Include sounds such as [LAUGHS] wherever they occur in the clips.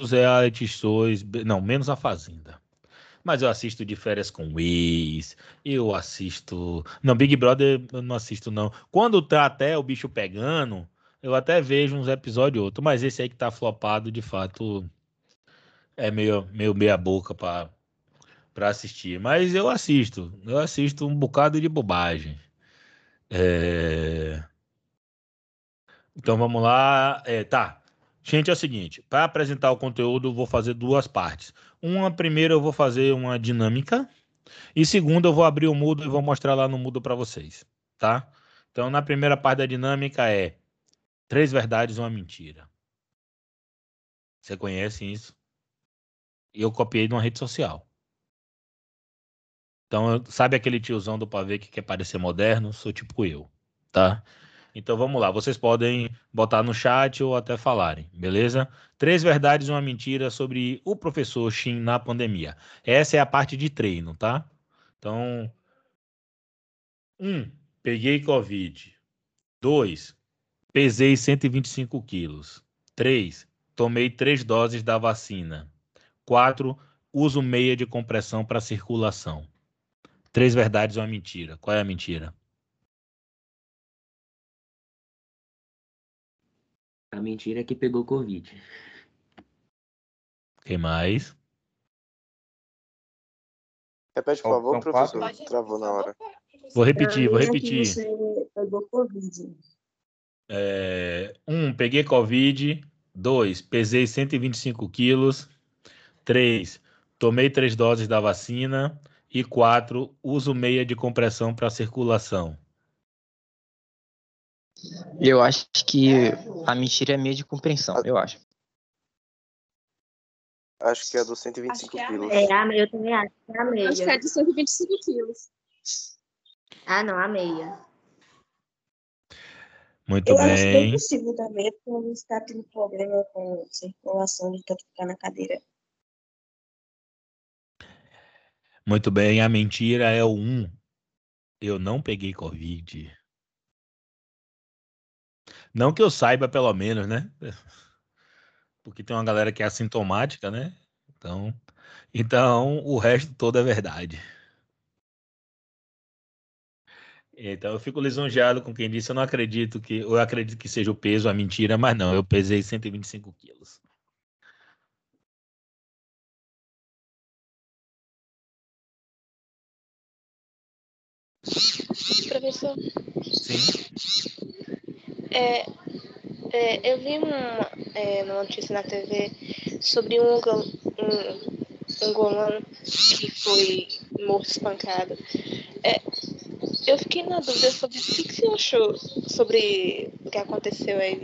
reality shows, não, menos a Fazenda. Mas eu assisto de férias com o ex, eu assisto. Não, Big Brother eu não assisto, não. Quando tá até o bicho pegando, eu até vejo uns episódios outros, mas esse aí que tá flopado, de fato, é meio, meio meia boca pra assistir. Mas eu assisto, eu assisto um bocado de bobagem. É... Então vamos lá. É, tá. Gente, é o seguinte: para apresentar o conteúdo, eu vou fazer duas partes. Uma, primeira, eu vou fazer uma dinâmica. E segunda, eu vou abrir o Moodle e vou mostrar lá no Moodle para vocês, tá? Então, na primeira parte da dinâmica é três verdades e uma mentira. Você conhece isso? Eu copiei de uma rede social. Então, sabe aquele tiozão do pavê que quer parecer moderno? Sou tipo eu, tá? Então vamos lá, vocês podem botar no chat ou até falarem, beleza? Três verdades e uma mentira sobre o professor Shin na pandemia. Essa é a parte de treino, tá? Então, um, peguei Covid. Dois, pesei 125 quilos. Três, tomei três doses da vacina. Quatro, uso meia de compressão para circulação. Três verdades e uma mentira. Qual é a mentira? A mentira é que pegou Covid. Quem mais? Repete, por favor, professor. Pode Travou na hora. Vou repetir, vou repetir. Você pegou Covid. É, um, peguei Covid. Dois, pesei 125 quilos. Três, tomei três doses da vacina. E quatro, uso meia de compressão para circulação. Eu acho que a mentira é meio de compreensão, eu acho. Acho que é do 125 Acho que é quilos. É, a meia, eu também acho que é a meia. Acho que é de 125 quilos. Ah, não, a meia. Muito eu acho bem bem. possível também, porque a gente está tendo problema com circulação de tanto ficar na cadeira. Muito bem. A mentira é o um. Eu não peguei Covid. Não que eu saiba, pelo menos, né? [LAUGHS] Porque tem uma galera que é assintomática, né? Então, então o resto todo é verdade. Então eu fico lisonjeado com quem disse, eu não acredito que, eu acredito que seja o peso a mentira, mas não, eu pesei 125 quilos. Professor, Sim. É, é, eu vi uma, é, uma notícia na TV sobre um, um angolano que foi morto espancado. É, eu fiquei na dúvida sobre o que, que você achou sobre o que aconteceu aí.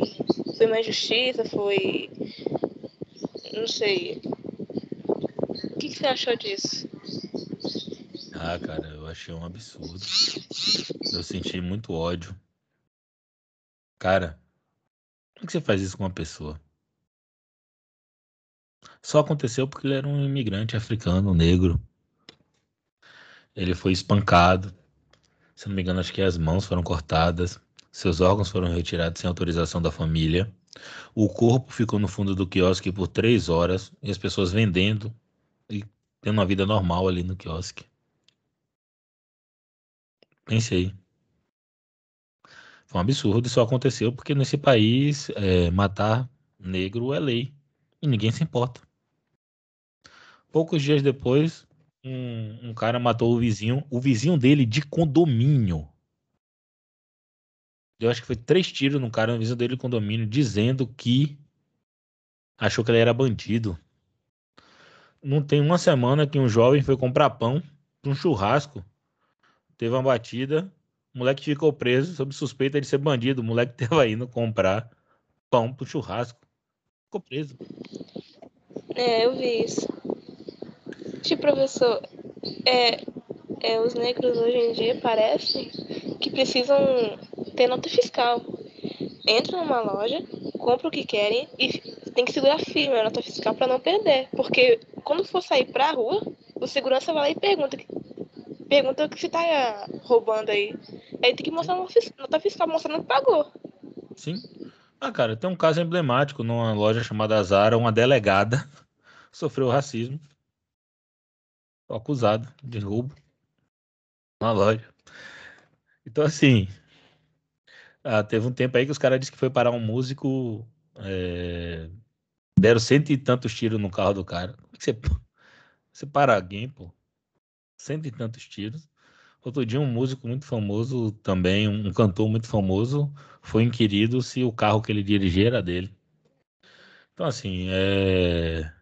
Foi uma injustiça? Foi. Não sei. O que, que você achou disso? Ah, cara, eu achei um absurdo. Eu senti muito ódio. Cara, como é que você faz isso com uma pessoa? Só aconteceu porque ele era um imigrante africano, negro. Ele foi espancado. Se não me engano, acho que as mãos foram cortadas. Seus órgãos foram retirados sem autorização da família. O corpo ficou no fundo do quiosque por três horas. E as pessoas vendendo e tendo uma vida normal ali no quiosque. Pensei. Foi um absurdo. Isso aconteceu porque nesse país é, matar negro é lei. E ninguém se importa. Poucos dias depois, um, um cara matou o vizinho, o vizinho dele de condomínio. Eu acho que foi três tiros no cara, no vizinho dele de condomínio, dizendo que achou que ele era bandido. Não tem uma semana que um jovem foi comprar pão para um churrasco. Teve uma batida, o moleque ficou preso sob suspeita de ser bandido. O moleque [LAUGHS] tava indo comprar pão pro churrasco. Ficou preso. É, eu vi isso. Tipo, professor, é, é, os negros hoje em dia parecem que precisam ter nota fiscal. Entra numa loja, compra o que querem e tem que segurar firme a nota fiscal para não perder. Porque quando for sair pra rua, o segurança vai lá e pergunta, pergunta o que você tá roubando aí. Aí tem que mostrar uma nota fiscal mostrando que pagou. Sim. Ah, cara, tem um caso emblemático numa loja chamada Zara, uma delegada [LAUGHS] sofreu racismo. Acusada de roubo na loja. Então, assim, ah, teve um tempo aí que os caras disseram que foi parar um músico. é, Deram cento e tantos tiros no carro do cara. Como é que você, [LAUGHS] você para alguém, pô? Cento e tantos tiros. Outro dia, um músico muito famoso também, um cantor muito famoso, foi inquirido se o carro que ele dirigia era dele. Então, assim, é,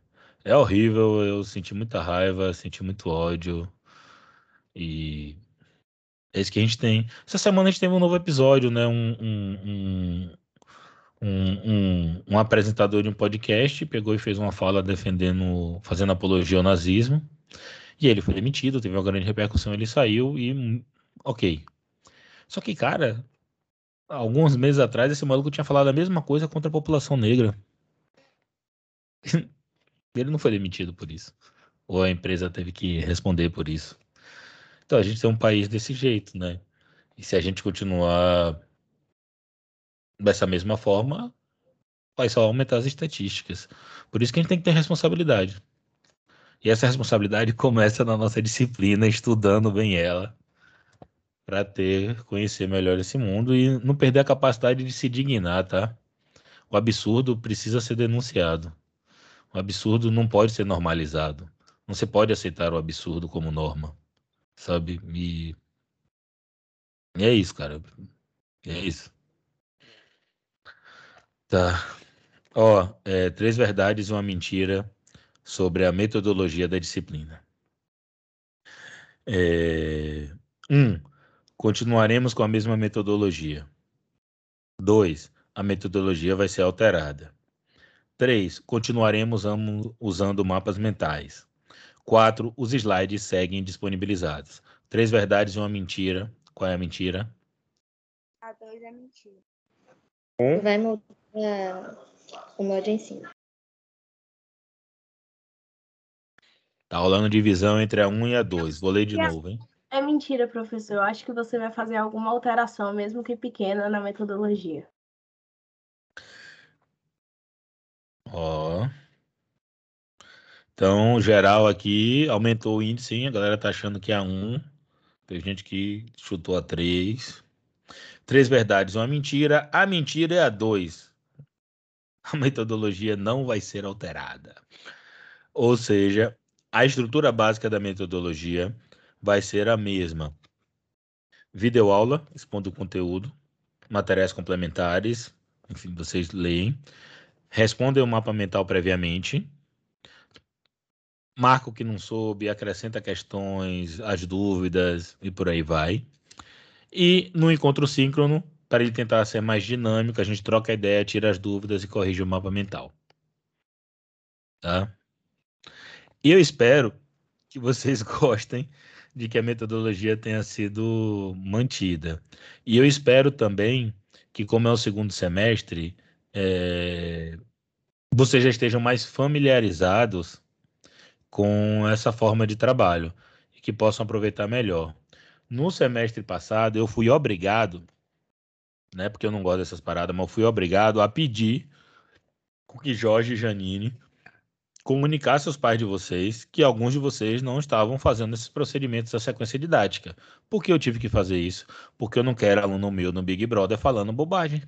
é horrível. Eu senti muita raiva, senti muito ódio. E é isso que a gente tem. Essa semana a gente teve um novo episódio, né? Um, um, um, um, apresentador de um podcast pegou e fez uma fala defendendo, fazendo apologia ao nazismo. E ele foi demitido, teve uma grande repercussão, ele saiu e. Ok. Só que, cara, alguns meses atrás, esse maluco tinha falado a mesma coisa contra a população negra. [LAUGHS] Ele não foi demitido por isso. Ou a empresa teve que responder por isso. Então a gente tem um país desse jeito, né? E se a gente continuar dessa mesma forma, vai só aumentar as estatísticas. Por isso que a gente tem que ter responsabilidade. E essa responsabilidade começa na nossa disciplina, estudando bem ela, para ter, conhecer melhor esse mundo e não perder a capacidade de se dignar, tá? O absurdo precisa ser denunciado. O absurdo não pode ser normalizado. Não se pode aceitar o absurdo como norma, sabe? E, e é isso, cara. É isso. Tá. Ó, é, três verdades e uma mentira sobre a metodologia da disciplina. É, um, continuaremos com a mesma metodologia. Dois, a metodologia vai ser alterada. Três, continuaremos usando mapas mentais. Quatro, os slides seguem disponibilizados. Três verdades e uma mentira. Qual é a mentira? A dois é mentira. Um, Vai mudar o modo de ensino. Tá rolando divisão entre a 1 e a 2. Vou ler de novo, hein? É mentira, professor. Eu acho que você vai fazer alguma alteração, mesmo que pequena, na metodologia. Ó. Então, geral aqui aumentou o índice, hein? A galera tá achando que é a 1. Tem gente que chutou a 3. Três verdades, uma mentira. A mentira é a 2. A metodologia não vai ser alterada. Ou seja, a estrutura básica da metodologia vai ser a mesma. Videoaula, expondo o conteúdo, materiais complementares, enfim, vocês leem. Respondem o mapa mental previamente. Marca o que não soube, acrescenta questões, as dúvidas e por aí vai. E no encontro síncrono, para ele tentar ser mais dinâmico, a gente troca a ideia, tira as dúvidas e corrige o mapa mental. Tá? E eu espero que vocês [LAUGHS] gostem de que a metodologia tenha sido mantida. E eu espero também que, como é o segundo semestre, é, vocês já estejam mais familiarizados com essa forma de trabalho e que possam aproveitar melhor. No semestre passado, eu fui obrigado, né, porque eu não gosto dessas paradas, mas eu fui obrigado a pedir que Jorge e Janine comunicassem aos pais de vocês que alguns de vocês não estavam fazendo esses procedimentos da sequência didática. Por que eu tive que fazer isso? Porque eu não quero aluno meu no Big Brother falando bobagem.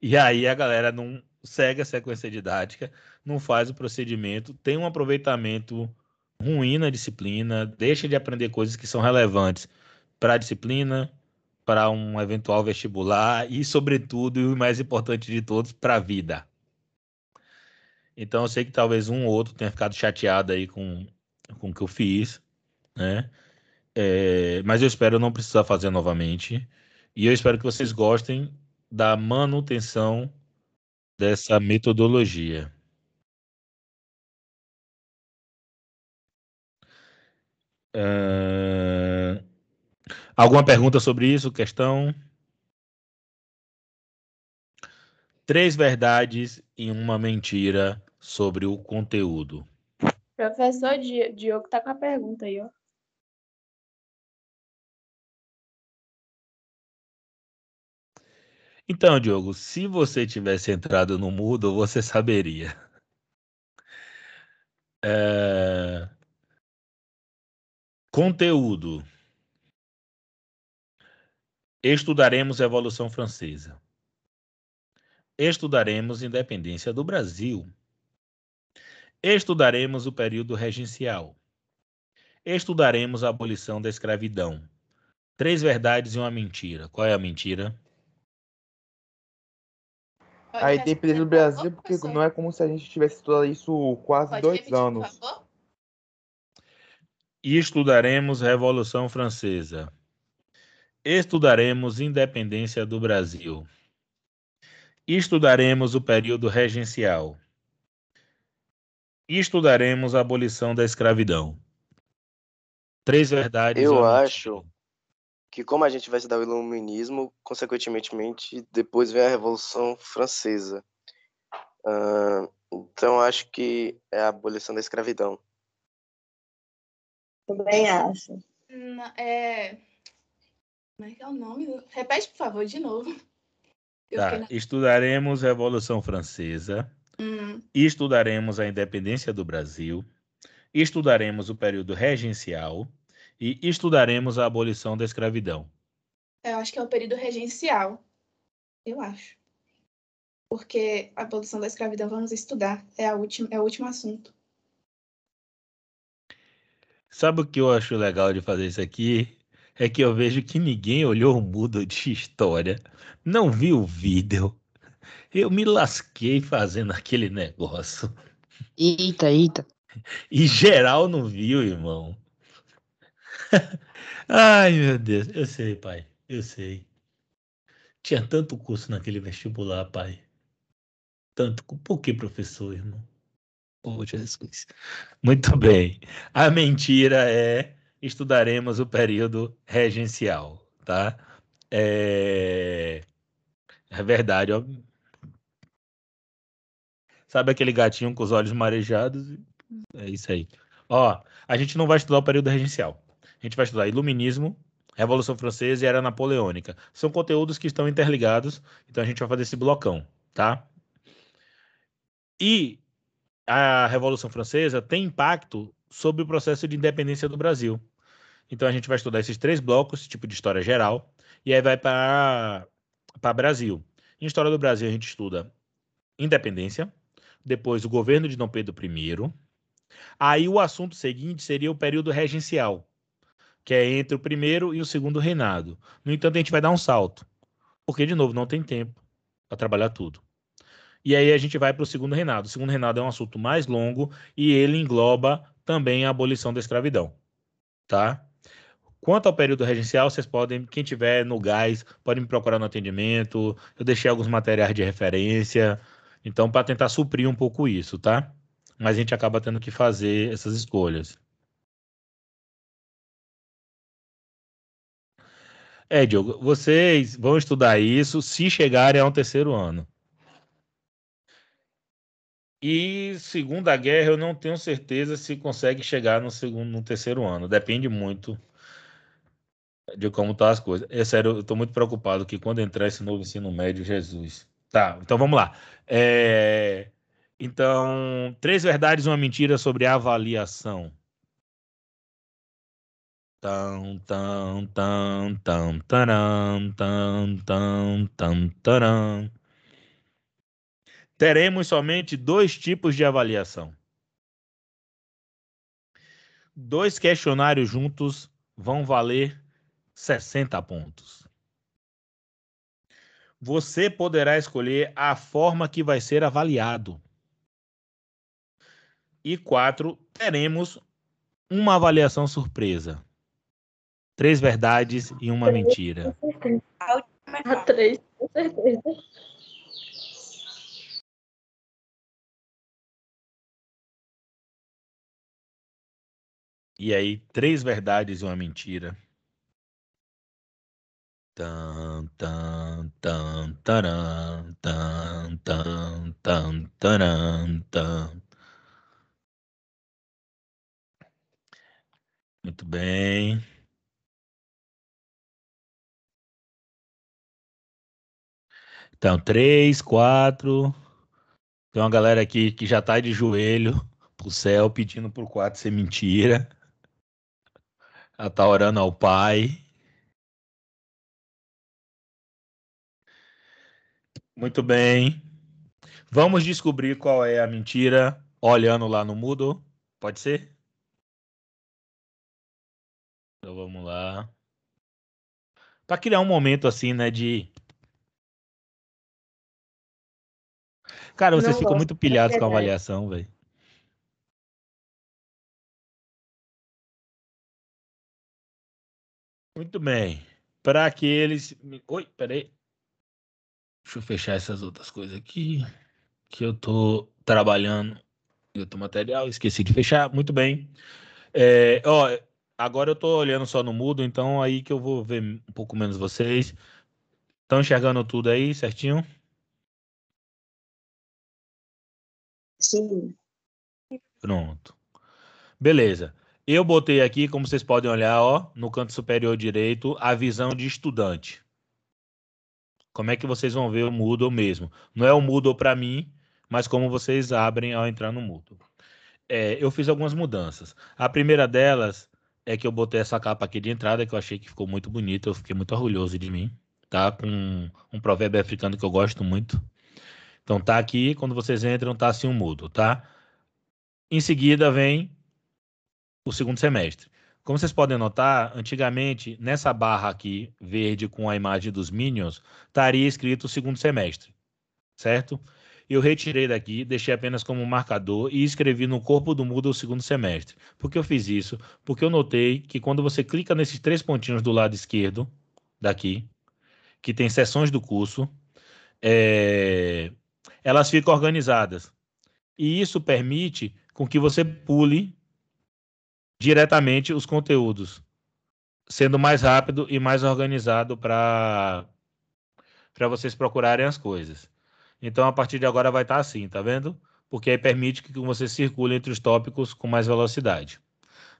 E aí a galera não segue a sequência didática, não faz o procedimento, tem um aproveitamento ruim na disciplina, deixa de aprender coisas que são relevantes para a disciplina, para um eventual vestibular e, sobretudo, e o mais importante de todos, para a vida. Então, eu sei que talvez um ou outro tenha ficado chateado aí com, com o que eu fiz, né? É, mas eu espero não precisar fazer novamente. E eu espero que vocês gostem da manutenção dessa metodologia. É, Alguma pergunta sobre isso? Questão? Três verdades e uma mentira sobre o conteúdo. Professor Di- Diogo tá com a pergunta aí, ó. Então, Diogo, se você tivesse entrado no Moodle, você saberia. É... Conteúdo. Estudaremos a Revolução Francesa. Estudaremos independência do Brasil. Estudaremos o período regencial. Estudaremos a abolição da escravidão. Três verdades e uma mentira. Qual é a mentira? A independência do Brasil, porque não é como se a gente tivesse estudado isso quase Pode dois repetir, anos. Estudaremos Revolução Francesa. Estudaremos independência do Brasil. Estudaremos o período regencial. Estudaremos a abolição da escravidão. Três verdades. Eu acho que como a gente vai estudar o iluminismo, consequentemente, depois vem a Revolução Francesa. Uh, então acho que é a abolição da escravidão. Também acho. Não, é... Como é que é o nome? Repete, por favor, de novo. Tá. Na... Estudaremos a Revolução Francesa. Hum. Estudaremos a independência do Brasil. Estudaremos o período regencial. E estudaremos a abolição da escravidão. Eu acho que é o período regencial. Eu acho. Porque a abolição da escravidão vamos estudar. É, a última, é o último assunto. Sabe o que eu acho legal de fazer isso aqui? É que eu vejo que ninguém olhou o mudo de história, não viu o vídeo. Eu me lasquei fazendo aquele negócio. Eita, eita. E geral não viu, irmão. [LAUGHS] Ai, meu Deus. Eu sei, pai. Eu sei. Tinha tanto curso naquele vestibular, pai. Tanto. Por que professor, irmão? Oh, Jesus. Muito bem. A mentira é estudaremos o período regencial, tá? É, é verdade, ó. Sabe aquele gatinho com os olhos marejados? É isso aí. Ó, a gente não vai estudar o período regencial. A gente vai estudar Iluminismo, Revolução Francesa e Era Napoleônica. São conteúdos que estão interligados, então a gente vai fazer esse blocão, tá? E a Revolução Francesa tem impacto sobre o processo de independência do Brasil. Então a gente vai estudar esses três blocos, tipo de história geral, e aí vai para Brasil. Em história do Brasil a gente estuda independência, depois o governo de Dom Pedro I. Aí o assunto seguinte seria o período regencial, que é entre o primeiro e o segundo reinado. No entanto, a gente vai dar um salto, porque de novo não tem tempo para trabalhar tudo. E aí a gente vai para o segundo reinado. O segundo reinado é um assunto mais longo e ele engloba também a abolição da escravidão, tá? Quanto ao período regencial, vocês podem, quem tiver no gás, pode me procurar no atendimento. Eu deixei alguns materiais de referência. Então, para tentar suprir um pouco isso, tá? Mas a gente acaba tendo que fazer essas escolhas. É, Diogo, vocês vão estudar isso se chegarem ao terceiro ano. E Segunda Guerra, eu não tenho certeza se consegue chegar no segundo, no terceiro ano. Depende muito de como estão tá as coisas. É sério, eu estou muito preocupado que quando entrar esse novo ensino médio, Jesus. Tá, então vamos lá. É... Então, três verdades e uma mentira sobre avaliação. Tão, tão, tão, tão, taram, tão, tão, tão, taram. Teremos somente dois tipos de avaliação. Dois questionários juntos vão valer 60 pontos. Você poderá escolher a forma que vai ser avaliado. E quatro, teremos uma avaliação surpresa. Três verdades e uma mentira. A três, com certeza. E aí, três verdades e uma mentira. Muito bem. Então, três, quatro. Tem uma galera aqui que já tá de joelho [LAUGHS] pro céu pedindo pro quatro ser mentira. Ela tá orando ao pai. Muito bem. Vamos descobrir qual é a mentira olhando lá no Moodle. Pode ser? Então vamos lá. Para criar um momento assim, né, de Cara, vocês ficam muito pilhados com a verdade. avaliação, velho. Muito bem. Para aqueles. Oi, peraí. Deixa eu fechar essas outras coisas aqui. Que eu tô trabalhando em outro material. Esqueci de fechar. Muito bem. É, ó, agora eu tô olhando só no mudo, então aí que eu vou ver um pouco menos vocês. Estão enxergando tudo aí certinho? Sim. Pronto. Beleza. Eu botei aqui, como vocês podem olhar, ó, no canto superior direito, a visão de estudante. Como é que vocês vão ver o Moodle mesmo? Não é o Moodle para mim, mas como vocês abrem ao entrar no Moodle. É, eu fiz algumas mudanças. A primeira delas é que eu botei essa capa aqui de entrada, que eu achei que ficou muito bonita, eu fiquei muito orgulhoso de mim, tá? Com um provérbio africano que eu gosto muito. Então tá aqui, quando vocês entram, tá assim um Moodle, tá? Em seguida vem o segundo semestre. Como vocês podem notar, antigamente, nessa barra aqui, verde com a imagem dos Minions, estaria escrito segundo semestre, certo? Eu retirei daqui, deixei apenas como marcador e escrevi no corpo do Moodle o segundo semestre. Por que eu fiz isso? Porque eu notei que quando você clica nesses três pontinhos do lado esquerdo, daqui, que tem seções do curso, é, elas ficam organizadas. E isso permite com que você pule diretamente os conteúdos, sendo mais rápido e mais organizado para para vocês procurarem as coisas. Então, a partir de agora vai estar assim, tá vendo? Porque aí permite que você circule entre os tópicos com mais velocidade.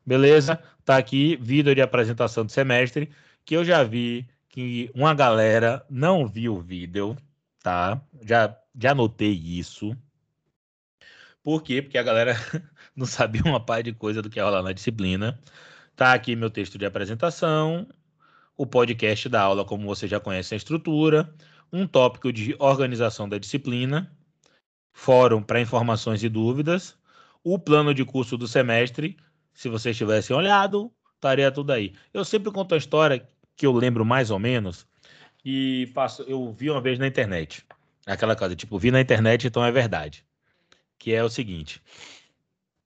Beleza? Tá aqui vídeo de apresentação do semestre, que eu já vi que uma galera não viu o vídeo, tá? Já já notei isso. Por quê? Porque a galera [LAUGHS] não sabia uma par de coisa do que ia rolar na disciplina. Tá aqui meu texto de apresentação, o podcast da aula, como você já conhece a estrutura, um tópico de organização da disciplina, fórum para informações e dúvidas, o plano de curso do semestre, se vocês tivessem olhado, estaria tudo aí. Eu sempre conto a história que eu lembro mais ou menos e passo, eu vi uma vez na internet. Aquela coisa, tipo, vi na internet, então é verdade. Que é o seguinte: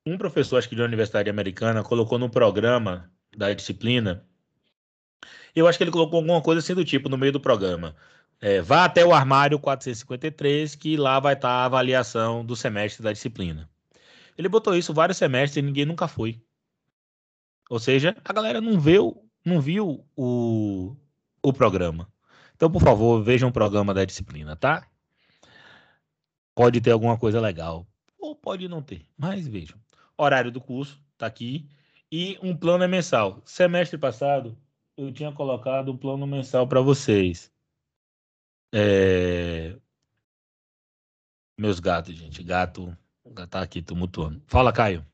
um professor, acho que de uma universidade americana, colocou no programa da disciplina. Eu acho que ele colocou alguma coisa assim do tipo no meio do programa. É, vá até o armário 453, que lá vai estar a avaliação do semestre da disciplina. Ele botou isso vários semestres e ninguém nunca foi. Ou seja, a galera não viu, não viu o, o programa. Então, por favor, vejam o programa da disciplina, tá? Pode ter alguma coisa legal. Ou pode não ter, mas vejam. Horário do curso, tá aqui. E um plano é mensal. Semestre passado, eu tinha colocado um plano mensal para vocês. É... Meus gatos, gente. Gato tá aqui tumultuando. Fala, Caio.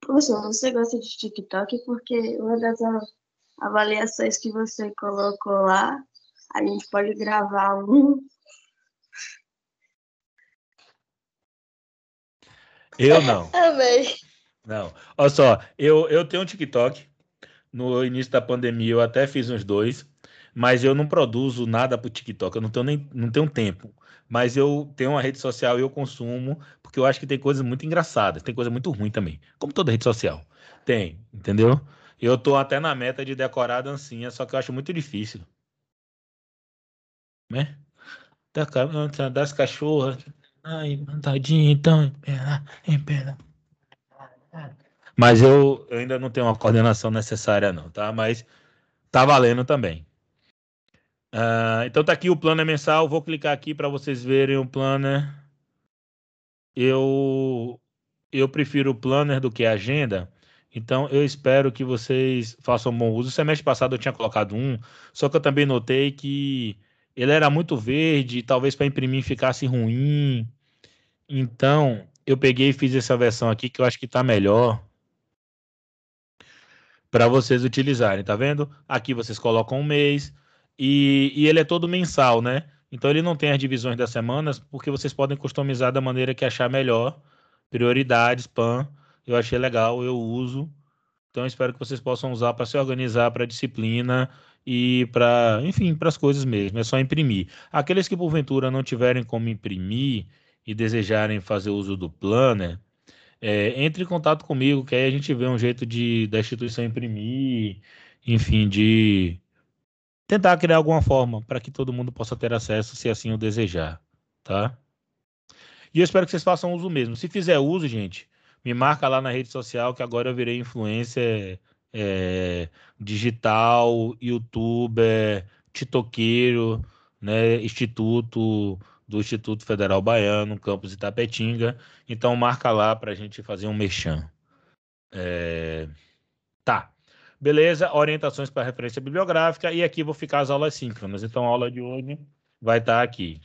Professor, você gosta de TikTok porque uma das avaliações que você colocou lá, a gente pode gravar um. Eu não. [LAUGHS] Amei. Não. Olha só, eu, eu tenho um TikTok. No início da pandemia eu até fiz uns dois, mas eu não produzo nada pro TikTok, eu não tenho nem não tenho tempo. Mas eu tenho uma rede social e eu consumo, porque eu acho que tem coisas muito engraçadas, tem coisa muito ruim também, como toda rede social. Tem, entendeu? Eu tô até na meta de decorar a dancinha, só que eu acho muito difícil. Né? Das cachorras. Ai, tadinho, então, empera, empera. Mas eu, eu ainda não tenho uma coordenação necessária, não, tá? Mas tá valendo também. Ah, então tá aqui o planner mensal. Vou clicar aqui para vocês verem o planner. Eu eu prefiro o planner do que a agenda. Então eu espero que vocês façam bom uso. O semestre passado eu tinha colocado um, só que eu também notei que ele era muito verde, talvez para imprimir ficasse ruim. Então, eu peguei e fiz essa versão aqui que eu acho que está melhor para vocês utilizarem, tá vendo? Aqui vocês colocam um mês e, e, ele é todo mensal, né? Então ele não tem as divisões das semanas porque vocês podem customizar da maneira que achar melhor. Prioridades, PAN, eu achei legal, eu uso. Então espero que vocês possam usar para se organizar para disciplina e para, enfim, para as coisas mesmo. É só imprimir. Aqueles que porventura não tiverem como imprimir e desejarem fazer uso do planner, é, entre em contato comigo, que aí a gente vê um jeito de da instituição imprimir, enfim, de tentar criar alguma forma para que todo mundo possa ter acesso, se assim o desejar, tá? E eu espero que vocês façam uso mesmo. Se fizer uso, gente, me marca lá na rede social que agora eu virei influencer é, digital, youtuber, titoqueiro, né, instituto do Instituto Federal Baiano, campus Itapetinga. Então marca lá para a gente fazer um mexão. É... Tá. Beleza, orientações para referência bibliográfica e aqui vou ficar as aulas síncronas. Então a aula de hoje vai estar tá aqui.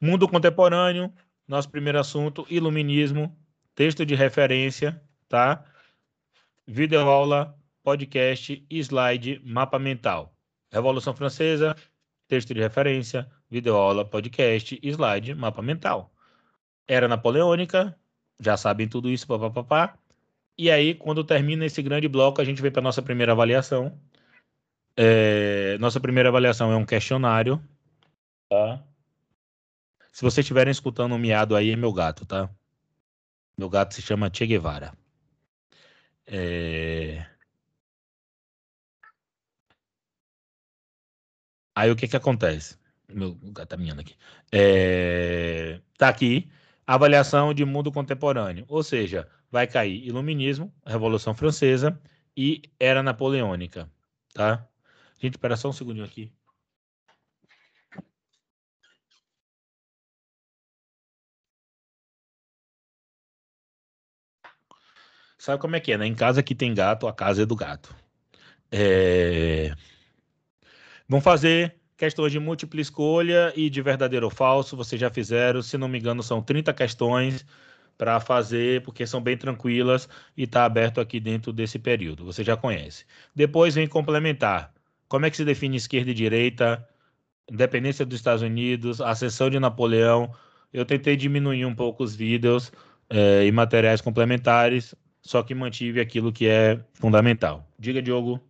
Mundo contemporâneo, nosso primeiro assunto, iluminismo, texto de referência, tá? Videoaula, podcast, slide, mapa mental. Revolução Francesa, texto de referência, videoaula, podcast, slide, mapa mental. Era napoleônica, já sabem tudo isso, papapá. E aí, quando termina esse grande bloco, a gente vem para nossa primeira avaliação. É, nossa primeira avaliação é um questionário, tá? Se vocês estiverem escutando um miado aí, é meu gato, tá? Meu gato se chama Che Guevara. É... Aí o que que acontece? Meu gato tá miando aqui. É... Tá aqui, avaliação de mundo contemporâneo. Ou seja, vai cair Iluminismo, Revolução Francesa e Era Napoleônica, tá? Gente, espera só um segundinho aqui. Sabe como é que é, né? Em casa que tem gato, a casa é do gato. É... Vamos fazer questões de múltipla escolha e de verdadeiro ou falso. Vocês já fizeram, se não me engano, são 30 questões para fazer, porque são bem tranquilas e está aberto aqui dentro desse período. Você já conhece. Depois vem complementar. Como é que se define esquerda e direita? Independência dos Estados Unidos, ascensão de Napoleão. Eu tentei diminuir um pouco os vídeos é, e materiais complementares só que mantive aquilo que é fundamental. Diga, Diogo.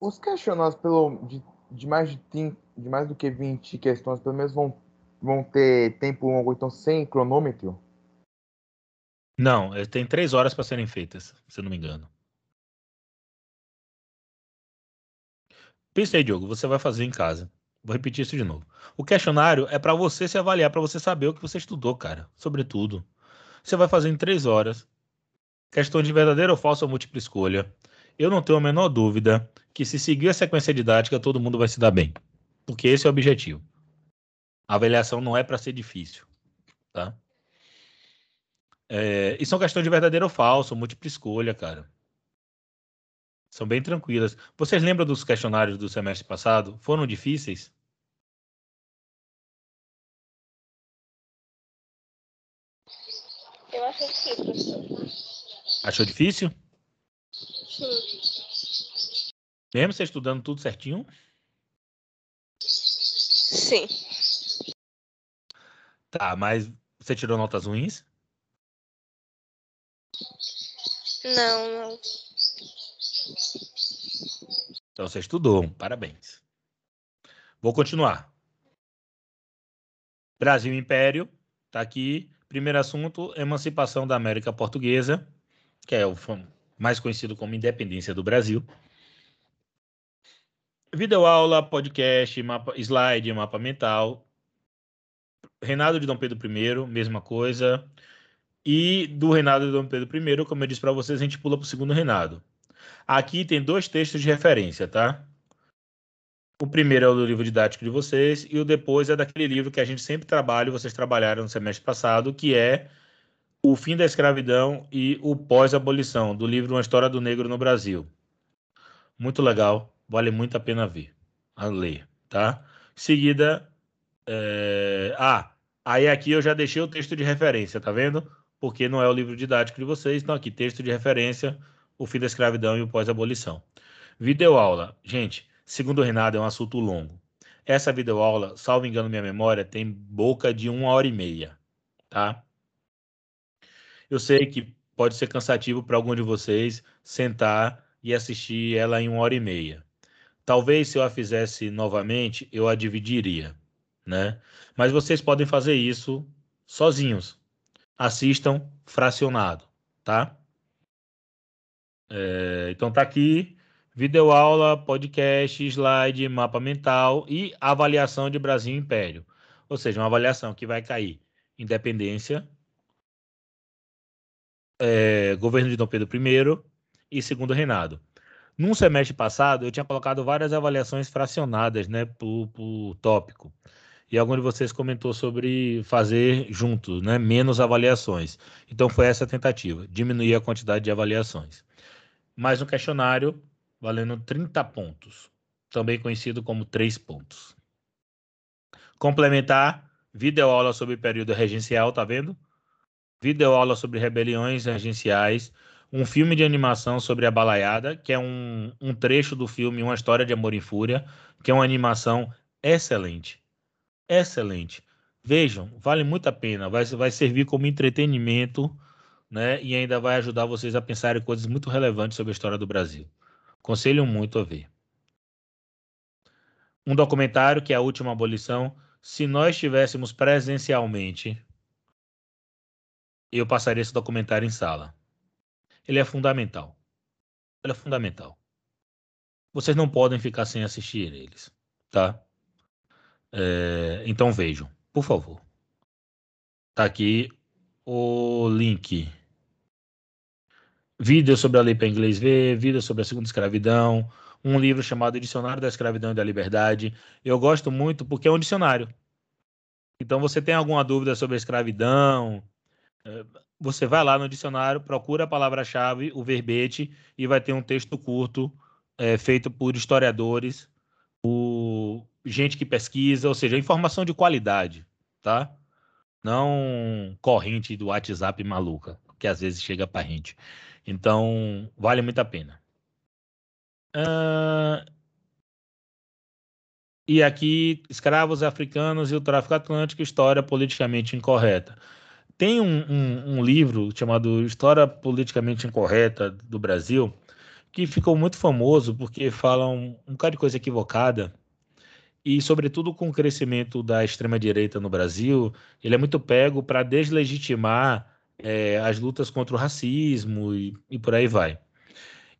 Os questionários pelo, de, de, mais de, de mais do que 20 questões, pelo menos vão, vão ter tempo longo, então sem cronômetro? Não, é, tem três horas para serem feitas, se eu não me engano. Pensei, Diogo, você vai fazer em casa. Vou repetir isso de novo. O questionário é para você se avaliar, para você saber o que você estudou, cara. Sobretudo. Você vai fazer em três horas. Questão de verdadeiro ou falso ou múltipla escolha. Eu não tenho a menor dúvida que se seguir a sequência didática, todo mundo vai se dar bem. Porque esse é o objetivo. A avaliação não é para ser difícil. Tá? É, e são questões de verdadeiro ou falso, múltipla escolha, cara. São bem tranquilas. Vocês lembram dos questionários do semestre passado? Foram difíceis? Eu achei difícil, professor. Achou difícil? Sim. Mesmo você estudando tudo certinho? Sim. Tá, mas você tirou notas ruins? Não, não. Então você estudou, parabéns. Vou continuar. Brasil Império, tá aqui. Primeiro assunto, emancipação da América Portuguesa, que é o mais conhecido como independência do Brasil. Videoaula, podcast, mapa, slide, mapa mental. Reinado de Dom Pedro I, mesma coisa. E do reinado de Dom Pedro I, como eu disse para vocês, a gente pula para o segundo reinado. Aqui tem dois textos de referência, tá? O primeiro é o do livro didático de vocês e o depois é daquele livro que a gente sempre trabalha, vocês trabalharam no semestre passado, que é O Fim da Escravidão e o Pós-Abolição, do livro Uma História do Negro no Brasil. Muito legal, vale muito a pena ver, a ler, tá? Seguida, é... ah, aí aqui eu já deixei o texto de referência, tá vendo? Porque não é o livro didático de vocês, então aqui texto de referência, o fim da escravidão e o pós-abolição. Videoaula, gente, segundo o Renato, é um assunto longo. Essa videoaula, salvo engano minha memória, tem boca de uma hora e meia, tá? Eu sei que pode ser cansativo para algum de vocês sentar e assistir ela em uma hora e meia. Talvez se eu a fizesse novamente, eu a dividiria, né? Mas vocês podem fazer isso sozinhos. Assistam fracionado, tá? É, então tá aqui videoaula, podcast, slide, mapa mental e avaliação de Brasil Império. Ou seja, uma avaliação que vai cair independência, é, governo de Dom Pedro I e segundo reinado. Num semestre passado, eu tinha colocado várias avaliações fracionadas, né, por, por tópico. E algum de vocês comentou sobre fazer juntos, né, menos avaliações. Então foi essa a tentativa, diminuir a quantidade de avaliações. Mais um questionário valendo 30 pontos, também conhecido como 3 pontos. Complementar, videoaula sobre período regencial, tá vendo? videoaula sobre rebeliões regenciais, um filme de animação sobre a balaiada, que é um, um trecho do filme Uma História de Amor em Fúria, que é uma animação excelente. Excelente. Vejam, vale muito a pena, vai, vai servir como entretenimento, né? E ainda vai ajudar vocês a pensarem coisas muito relevantes sobre a história do Brasil. Aconselho muito a ver. Um documentário que é a última abolição. Se nós estivéssemos presencialmente eu passaria esse documentário em sala. Ele é fundamental. Ele é fundamental. Vocês não podem ficar sem assistir eles, tá? É, então vejam, por favor. Tá aqui o link. Vídeo sobre a lei para inglês ver, vídeo sobre a segunda escravidão, um livro chamado Dicionário da Escravidão e da Liberdade. Eu gosto muito porque é um dicionário. Então você tem alguma dúvida sobre a escravidão, você vai lá no dicionário, procura a palavra-chave, o verbete, e vai ter um texto curto é, feito por historiadores, por gente que pesquisa, ou seja, informação de qualidade, tá? Não corrente do WhatsApp maluca, que às vezes chega para gente. Então, vale muito a pena. Uh... E aqui, escravos africanos e o tráfico atlântico, história politicamente incorreta. Tem um, um, um livro chamado História Politicamente Incorreta do Brasil, que ficou muito famoso porque fala um, um bocado de coisa equivocada e, sobretudo, com o crescimento da extrema-direita no Brasil, ele é muito pego para deslegitimar é, as lutas contra o racismo e, e, por aí vai.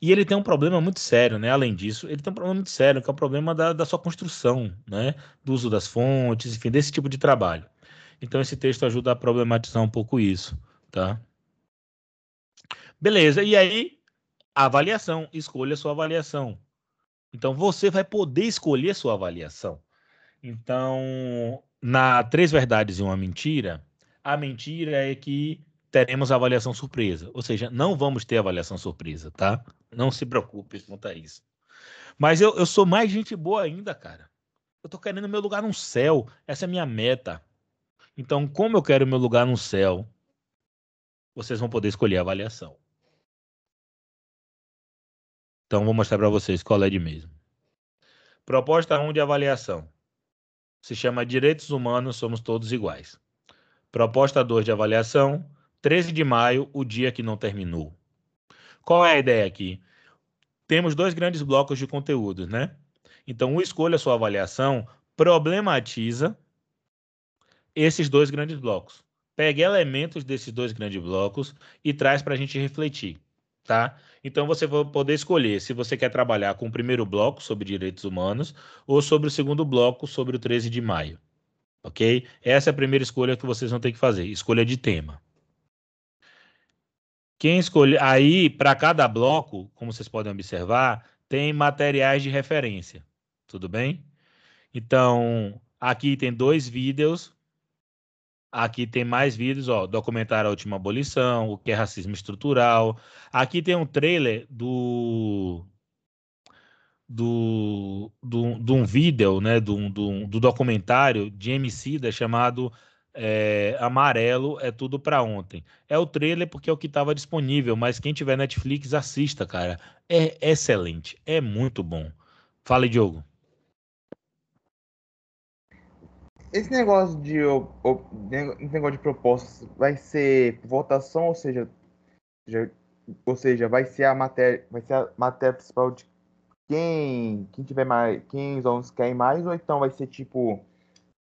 E ele tem um problema muito sério, né? Além disso, ele tem um problema muito sério, que é o problema da, da sua construção, né? Do uso das fontes, enfim, desse tipo de trabalho. Então esse texto ajuda a problematizar um pouco isso, tá? Beleza, e aí avaliação, escolha sua avaliação. Então você vai poder escolher sua avaliação. Então, na Três Verdades e uma Mentira, a mentira é que teremos avaliação surpresa. Ou seja, não vamos ter avaliação surpresa, tá? Não se preocupe quanto a isso. Mas eu, eu sou mais gente boa ainda, cara. Eu tô querendo meu lugar no céu. Essa é a minha meta. Então, como eu quero meu lugar no céu, vocês vão poder escolher a avaliação. Então, vou mostrar para vocês qual é de mesmo. Proposta 1 de avaliação. Se chama Direitos Humanos Somos Todos Iguais. Proposta 2 de avaliação. 13 de maio, o dia que não terminou. Qual é a ideia aqui? Temos dois grandes blocos de conteúdos, né? Então, o Escolha Sua Avaliação problematiza esses dois grandes blocos. Pegue elementos desses dois grandes blocos e traz para a gente refletir, tá? Então você vai poder escolher se você quer trabalhar com o primeiro bloco sobre direitos humanos ou sobre o segundo bloco sobre o 13 de maio, ok? Essa é a primeira escolha que vocês vão ter que fazer, escolha de tema. Quem escolhe aí para cada bloco, como vocês podem observar, tem materiais de referência, tudo bem? Então aqui tem dois vídeos Aqui tem mais vídeos, ó, documentário A Última Abolição, o que é racismo estrutural. Aqui tem um trailer do do, do, um vídeo, né, do, do, do documentário de Emicida chamado é, Amarelo é Tudo Pra Ontem. É o trailer porque é o que estava disponível, mas quem tiver Netflix, assista, cara. É excelente, é muito bom. Fala, Diogo. Esse negócio de, negócio de propostas vai ser votação, ou seja, ou seja, vai ser a matéria, vai ser a matéria principal de quem, quem tiver mais, quem os alunos querem mais, ou então vai ser tipo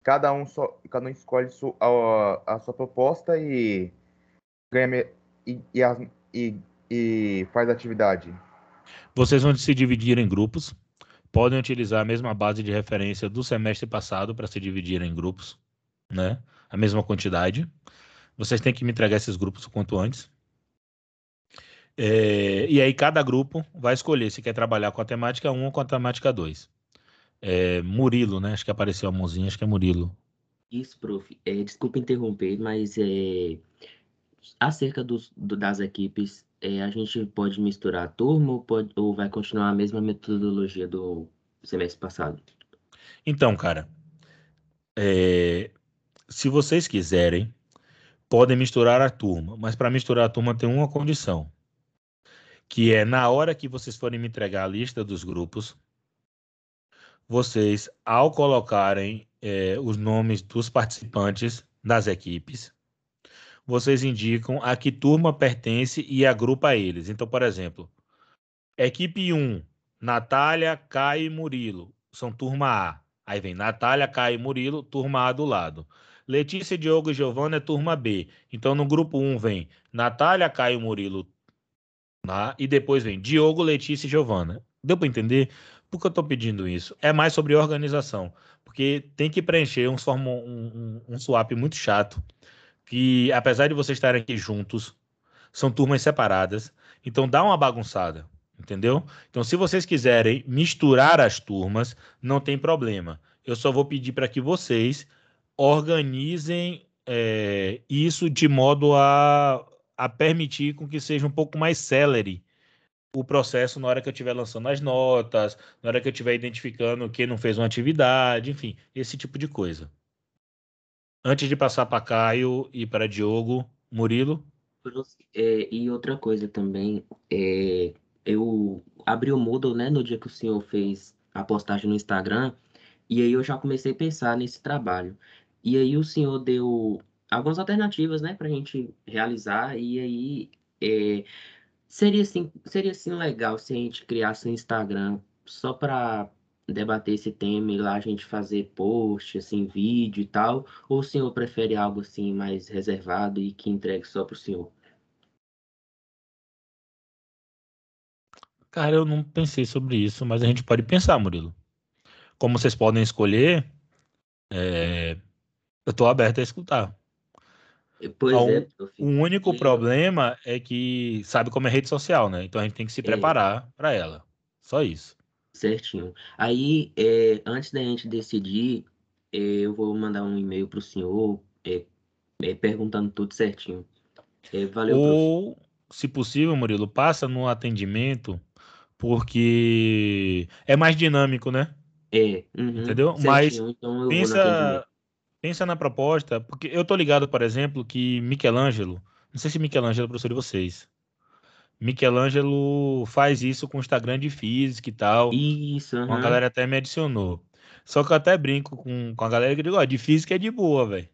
cada um só, cada um escolhe a, a sua proposta e ganha e, e, as- e, e faz a atividade. Vocês vão se dividir em grupos. Podem utilizar a mesma base de referência do semestre passado para se dividir em grupos, né? A mesma quantidade. Vocês têm que me entregar esses grupos o quanto antes. É, e aí cada grupo vai escolher se quer trabalhar com a temática 1 ou com a temática 2. É, Murilo, né? Acho que apareceu a mãozinha, acho que é Murilo. Isso, prof. É, desculpa interromper, mas é, acerca dos, do- das equipes, é, a gente pode misturar a turma ou, pode, ou vai continuar a mesma metodologia do semestre passado? Então, cara, é, se vocês quiserem, podem misturar a turma, mas para misturar a turma tem uma condição, que é na hora que vocês forem me entregar a lista dos grupos, vocês, ao colocarem é, os nomes dos participantes das equipes, vocês indicam a que turma pertence e agrupa eles. Então, por exemplo, equipe 1, Natália, Caio e Murilo, são turma A. Aí vem Natália, Caio e Murilo, turma A do lado. Letícia, Diogo e Giovana é turma B. Então, no grupo 1 vem Natália, Caio e Murilo, e depois vem Diogo, Letícia e Giovana. Deu para entender? Por que eu estou pedindo isso? É mais sobre organização. Porque tem que preencher um, um, um swap muito chato. Que, apesar de vocês estarem aqui juntos, são turmas separadas. Então, dá uma bagunçada. Entendeu? Então, se vocês quiserem misturar as turmas, não tem problema. Eu só vou pedir para que vocês organizem é, isso de modo a, a permitir com que seja um pouco mais celere o processo na hora que eu estiver lançando as notas, na hora que eu estiver identificando quem não fez uma atividade, enfim, esse tipo de coisa. Antes de passar para Caio e para Diogo, Murilo, é, e outra coisa também, é, eu abri o Moodle, né, no dia que o senhor fez a postagem no Instagram, e aí eu já comecei a pensar nesse trabalho. E aí o senhor deu algumas alternativas, né, para a gente realizar, e aí é, seria assim, seria assim legal se a gente criasse um Instagram só para debater esse tema e lá a gente fazer post, assim, vídeo e tal, ou o senhor prefere algo assim mais reservado e que entregue só para o senhor? cara, eu não pensei sobre isso, mas a gente pode pensar, Murilo. Como vocês podem escolher, é, eu estou aberto a escutar. Pois Ah, é, o- prof. Único problema é que sabe como é rede social, né? Então a gente tem que se É. preparar para ela. Só isso. Certinho. Aí, é, antes da gente decidir, é, eu vou mandar um e-mail para o senhor, é, é, perguntando tudo certinho. É, valeu, prof. Ou, se possível, Murilo, passa no atendimento, porque é mais dinâmico, né? É, uhum, Entendeu? Mas certinho. Então eu vou no atendimento. Pensa, pensa na proposta, porque eu tô ligado, por exemplo, que Michelangelo, não sei se Michelangelo é professor de vocês. Michelangelo faz isso com o Instagram de física e tal. Isso, Uma aham. galera até me adicionou. Só que eu até brinco com, com a galera que digo, ó, de física é de boa, velho.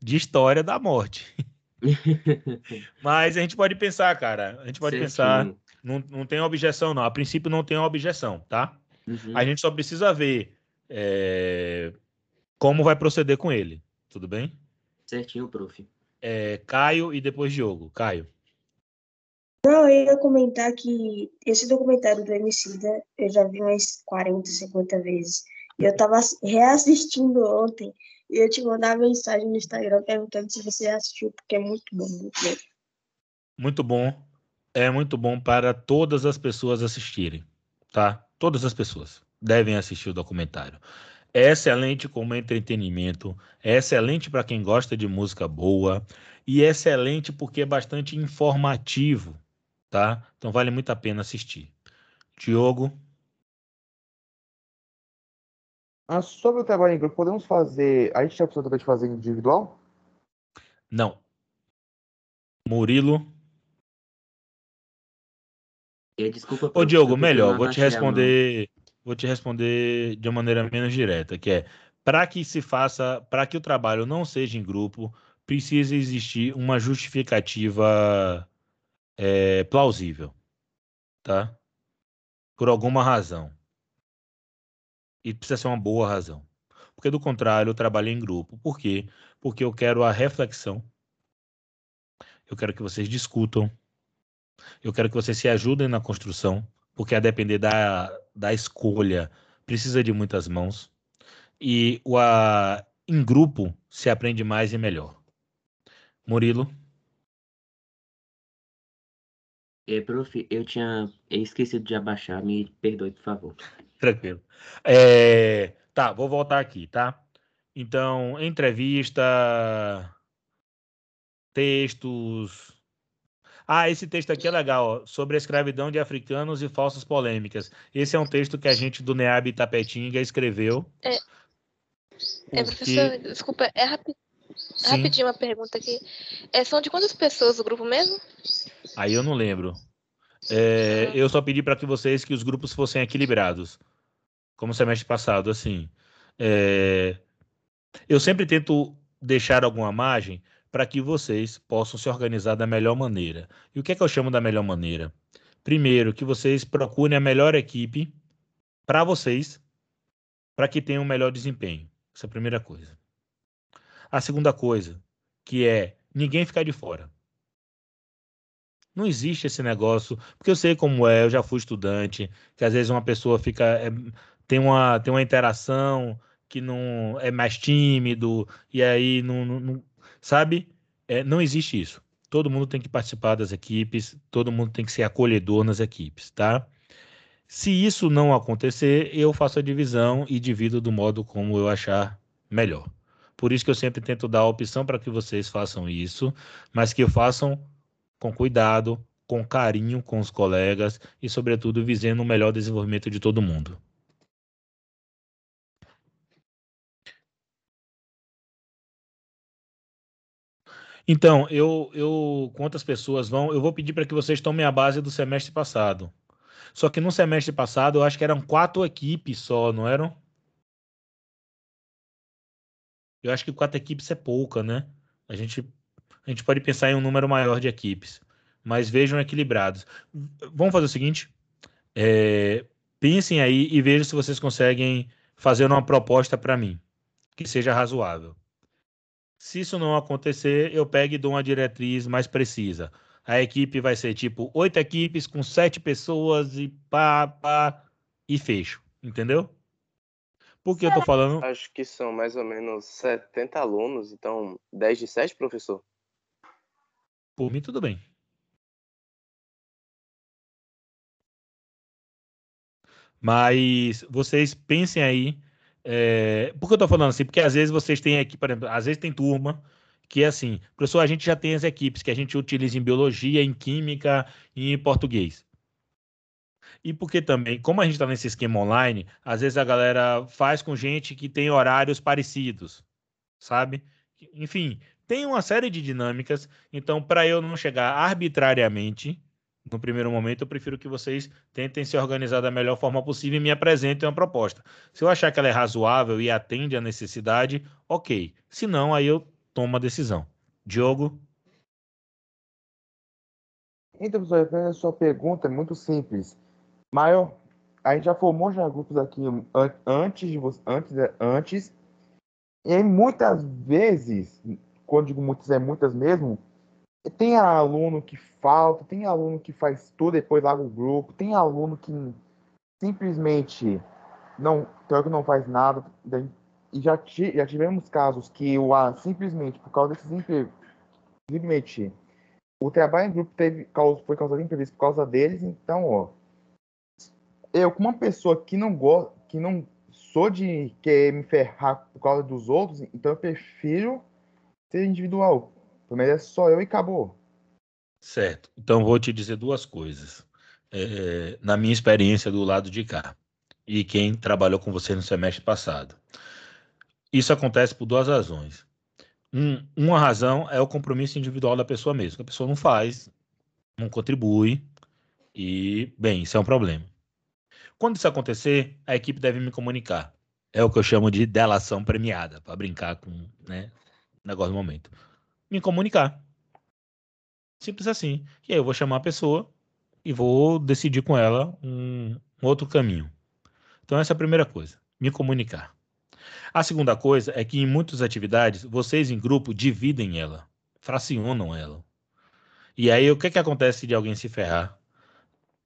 De história da morte. [LAUGHS] Mas a gente pode pensar, cara. A gente pode pensar. Certinho. Não, não tem objeção, não. A princípio não tem objeção, tá? Uhum. A gente só precisa ver é, como vai proceder com ele. Tudo bem? Certinho, prof. É, Caio e depois Diogo. Caio. Não, eu ia comentar que esse documentário do Emicida eu já vi umas 40, 50 vezes. E eu tava reassistindo ontem e eu te mandar mensagem no Instagram perguntando se você assistiu, porque é muito bom, muito bom. Muito bom. É muito bom para todas as pessoas assistirem, tá? Todas as pessoas devem assistir o documentário. É excelente como entretenimento, é excelente para quem gosta de música boa e é excelente porque é bastante informativo, tá? Então vale muito a pena assistir. Diogo, Ah, sobre o trabalho em grupo, podemos fazer. A gente tem a opção também de fazer individual? Não. Murilo. E, desculpa, Ô, Diogo, melhor, vou te responder, vou te responder de uma maneira menos direta, que é para que se faça, para que o trabalho não seja em grupo, precisa existir uma justificativa é, plausível, tá? Por alguma razão. E precisa ser uma boa razão. Porque do contrário, eu trabalho em grupo. Por quê? Porque eu quero a reflexão. Eu quero que vocês discutam. Eu quero que vocês se ajudem na construção, porque a depender da, da escolha, precisa de muitas mãos. E o, a, em grupo se aprende mais e melhor. Murilo, É, prof, eu tinha esquecido de abaixar, me perdoe, por favor. [LAUGHS] tranquilo. É, tá, vou voltar aqui, tá? Então, entrevista, textos. Ah, esse texto aqui é legal, ó, sobre a escravidão de africanos e falsas polêmicas. Esse é um texto que a gente do NEAB Tapetinga escreveu. É, porque- professor, desculpa, é rapi- Sim. rapidinho uma pergunta aqui. É, são de quantas pessoas o grupo mesmo? Aí eu não lembro. É, eu só pedi para que vocês que os grupos fossem equilibrados, como semestre passado, assim. É, eu sempre tento deixar alguma margem para que vocês possam se organizar da melhor maneira. E o que é que eu chamo da melhor maneira? Primeiro, que vocês procurem a melhor equipe para vocês, para que tenham um melhor desempenho. Essa é a primeira coisa. A segunda coisa, que é ninguém ficar de fora. Não existe esse negócio, porque eu sei como é, eu já fui estudante, que às vezes uma pessoa fica é, tem uma tem uma interação que não é mais tímido e aí não, não- sabe? É, não existe isso. Todo mundo tem que participar das equipes, todo mundo tem que ser acolhedor nas equipes, tá? Se isso não acontecer, eu faço a divisão e divido do modo como eu achar melhor. Por isso que eu sempre tento dar a opção para que vocês façam isso, mas que façam com cuidado, com carinho com os colegas e, sobretudo, visando o melhor desenvolvimento de todo mundo. Então, eu, eu, quantas pessoas vão? Eu vou pedir para que vocês tomem a base do semestre passado. Só que no semestre passado, eu acho que eram quatro equipes só, não eram? Eu acho que quatro equipes é pouca, né? A gente, a gente pode pensar em um número maior de equipes, mas vejam equilibrados. Vamos fazer o seguinte: é, pensem aí e vejam se vocês conseguem fazer uma proposta para mim que seja razoável. Se isso não acontecer, eu pego e dou uma diretriz mais precisa. A equipe vai ser tipo oito equipes com sete pessoas e pá, pá, e fecho. Entendeu? Por que eu tô falando? Acho que são mais ou menos 70 alunos, então 10 de 7, professor? Por mim, tudo bem. Mas vocês pensem aí. É, Por que eu tô falando assim? Porque às vezes vocês têm aqui, por exemplo, às vezes tem turma que é assim, professor, a gente já tem as equipes que a gente utiliza em biologia, em química e em português. E porque também, como a gente está nesse esquema online, às vezes a galera faz com gente que tem horários parecidos, sabe? Enfim, tem uma série de dinâmicas. Então, para eu não chegar arbitrariamente, no primeiro momento, eu prefiro que vocês tentem se organizar da melhor forma possível e me apresentem uma proposta. Se eu achar que ela é razoável e atende à necessidade, ok. Se não, aí eu tomo a decisão. Diogo? Então, professor, a sua pergunta é muito simples. Maior, a gente já formou já grupos aqui an- antes de você, antes, antes, e muitas vezes, quando digo muitas, é muitas mesmo, tem aluno que falta, tem aluno que faz tudo depois larga o grupo, tem aluno que simplesmente não, pior que não faz nada, e já, já tivemos casos que o A simplesmente, por causa desses simplesmente, o trabalho em grupo teve, foi causado imprevisto por causa deles, então, ó, eu, como uma pessoa que não gosta, que não sou de querer me ferrar por causa dos outros, então eu prefiro ser individual. Menos é só eu e acabou. Certo. Então, vou te dizer duas coisas. É, na minha experiência do lado de cá. e quem trabalhou com você no semestre passado. Isso acontece por duas razões. Um, uma razão é o compromisso individual da pessoa mesmo. A pessoa não faz, não contribui, e, bem, isso é um problema. Quando isso acontecer, a equipe deve me comunicar. É o que eu chamo de delação premiada, para brincar com né, o negócio do momento. Me comunicar. Simples assim. E aí eu vou chamar a pessoa e vou decidir com ela um, um outro caminho. Então, essa é a primeira coisa, me comunicar. A segunda coisa é que em muitas atividades, vocês em grupo dividem ela, fracionam ela. E aí, o que, que acontece de alguém se ferrar?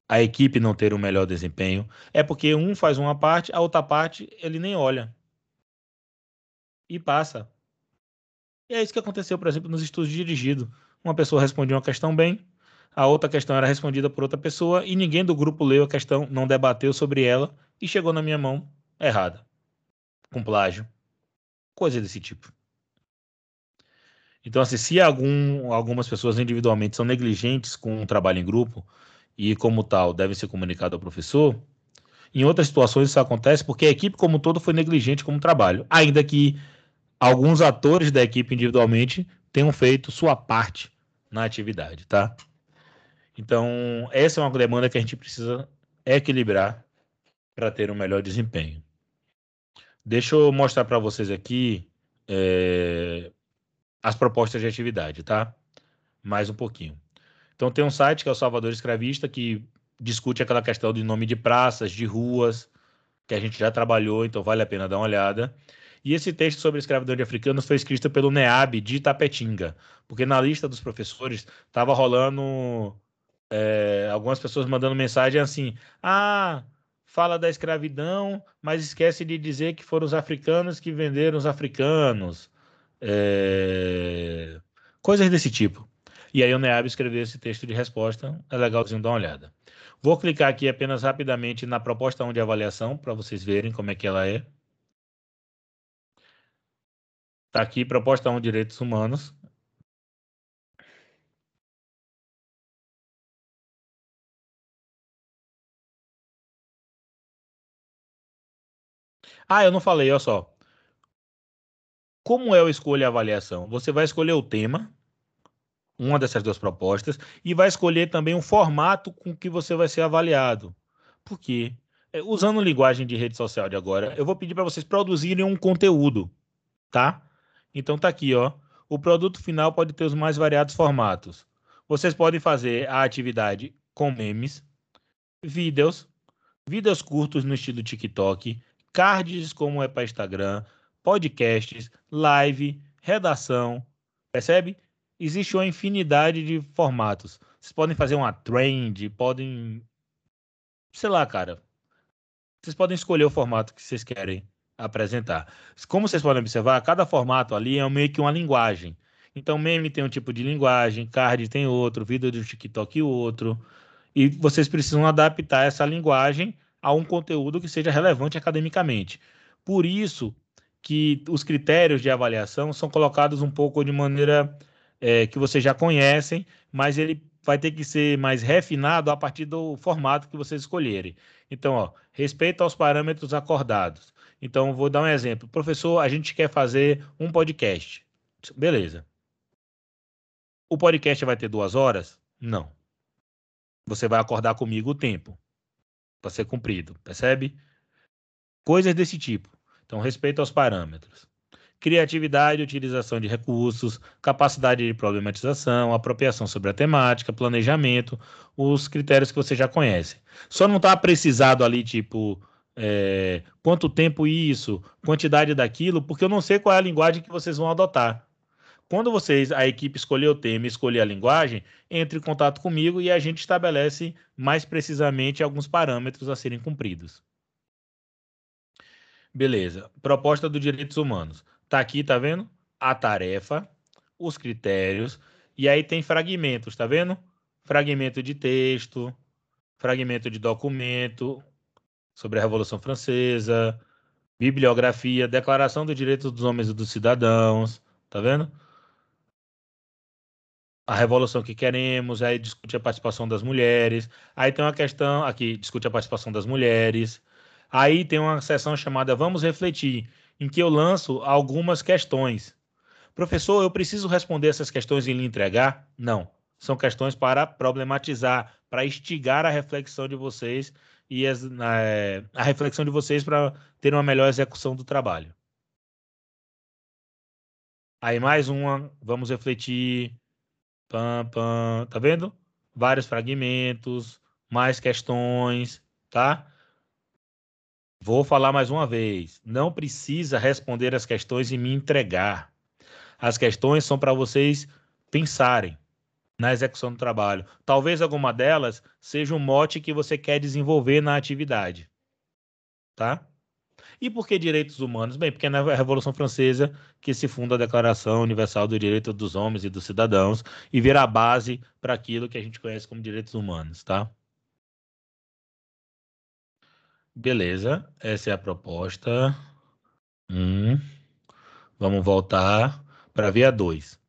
A equipe não ter o um melhor desempenho? É porque um faz uma parte, a outra parte ele nem olha. E passa. E é isso que aconteceu, por exemplo, nos estudos dirigidos. Uma pessoa respondia uma questão bem, a outra questão era respondida por outra pessoa e ninguém do grupo leu a questão, não debateu sobre ela e chegou na minha mão errada, com plágio, coisa desse tipo. Então, assim, se algum, algumas pessoas individualmente são negligentes com o trabalho em grupo e, como tal, devem ser comunicados ao professor, em outras situações isso acontece porque a equipe como um todo foi negligente como trabalho, ainda que alguns atores da equipe individualmente tenham feito sua parte na atividade, tá? Então, essa é uma demanda que a gente precisa equilibrar para ter um melhor desempenho. Deixa eu mostrar para vocês aqui é, as propostas de atividade, tá? Mais um pouquinho. Então, tem um site que é o Salvador Escravista, que discute aquela questão de nome de praças, de ruas, que a gente já trabalhou, então vale a pena dar uma olhada. E esse texto sobre a escravidão de africanos foi escrito pelo NEAB de Itapetinga, porque na lista dos professores estava rolando é, algumas pessoas mandando mensagem assim: ah, fala da escravidão, mas esquece de dizer que foram os africanos que venderam os africanos. É, coisas desse tipo. E aí o NEAB escreveu esse texto de resposta, é legalzinho dar uma olhada. Vou clicar aqui apenas rapidamente na proposta 1 de avaliação, para vocês verem como é que ela é. Está aqui, proposta 1, direitos humanos. Ah, eu não falei, olha só. Como é o escolha avaliação? Você vai escolher o tema, uma dessas duas propostas, e vai escolher também o formato com que você vai ser avaliado. Por quê? É, usando linguagem de rede social de agora, eu vou pedir para vocês produzirem um conteúdo, tá? Então tá aqui, ó. O produto final pode ter os mais variados formatos. Vocês podem fazer a atividade com memes, vídeos, vídeos curtos no estilo TikTok, cards como é para Instagram, podcasts, live, redação, percebe? Existe uma infinidade de formatos. Vocês podem fazer uma trend, podem, sei lá, cara. Vocês podem escolher o formato que vocês querem apresentar. Como vocês podem observar, cada formato ali é meio que uma linguagem. Então, meme tem um tipo de linguagem, card tem outro, vídeo do TikTok outro. E vocês precisam adaptar essa linguagem a um conteúdo que seja relevante academicamente. Por isso que os critérios de avaliação são colocados um pouco de maneira é, que vocês já conhecem, mas ele vai ter que ser mais refinado a partir do formato que vocês escolherem. Então, ó, respeito aos parâmetros acordados. Então, vou dar um exemplo. Professor, a gente quer fazer um podcast. Beleza. O podcast vai ter duas horas? Não. Você vai acordar comigo o tempo para ser cumprido, percebe? Coisas desse tipo. Então, respeito aos parâmetros. Criatividade, utilização de recursos, capacidade de problematização, apropriação sobre a temática, planejamento, os critérios que você já conhece. Só não está precisado ali, tipo, é, quanto tempo isso, quantidade daquilo, porque eu não sei qual é a linguagem que vocês vão adotar. Quando vocês, a equipe escolher o tema e escolher a linguagem, entre em contato comigo e a gente estabelece mais precisamente alguns parâmetros a serem cumpridos. Beleza. Proposta dos direitos humanos. Tá aqui, tá vendo? A tarefa, os critérios, e aí tem fragmentos, tá vendo? Fragmento de texto, fragmento de documento sobre a Revolução Francesa, bibliografia, Declaração dos Direitos dos Homens e dos Cidadãos, tá vendo? a revolução que queremos, aí discute a participação das mulheres, aí tem uma questão aqui, discute a participação das mulheres, Aí tem uma sessão chamada Vamos Refletir, em que eu lanço algumas questões. Professor, eu preciso responder essas questões e lhe entregar? Não. São questões para problematizar, para instigar a reflexão de vocês e as, é, a reflexão de vocês para ter uma melhor execução do trabalho. Aí mais uma, vamos refletir. Pam, pam, tá vendo? Vários fragmentos, mais questões, tá? Vou falar mais uma vez. Não precisa responder as questões e me entregar. As questões são para vocês pensarem na execução do trabalho. Talvez alguma delas seja um mote que você quer desenvolver na atividade. Tá? E por que direitos humanos? Bem, porque é na Revolução Francesa que se funda a Declaração Universal do Direito dos Homens e dos Cidadãos e vira a base para aquilo que a gente conhece como direitos humanos, tá? Beleza, essa é a proposta. Hum. Vamos voltar para a 2.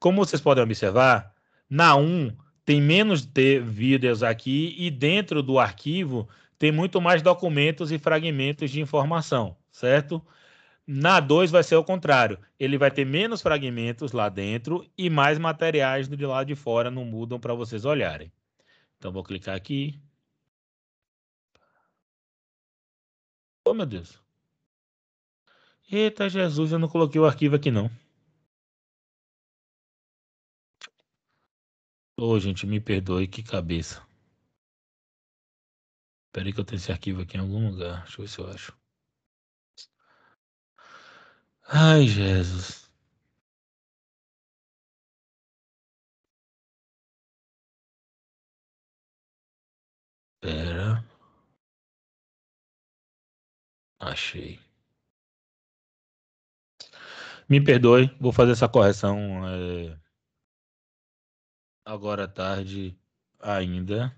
Como vocês podem observar, na 1 um, tem menos de vídeos aqui e dentro do arquivo tem muito mais documentos e fragmentos de informação, certo? Na 2 vai ser o contrário. Ele vai ter menos fragmentos lá dentro e mais materiais do lado de fora não mudam para vocês olharem. Então vou clicar aqui. Oh, meu Deus. Eita Jesus, eu não coloquei o arquivo aqui não. Ô, oh, gente, me perdoe, que cabeça. Espera que eu tenho esse arquivo aqui em algum lugar. Deixa eu ver se eu acho. Ai, Jesus. Espera. Achei. Me perdoe, vou fazer essa correção é... agora à tarde ainda.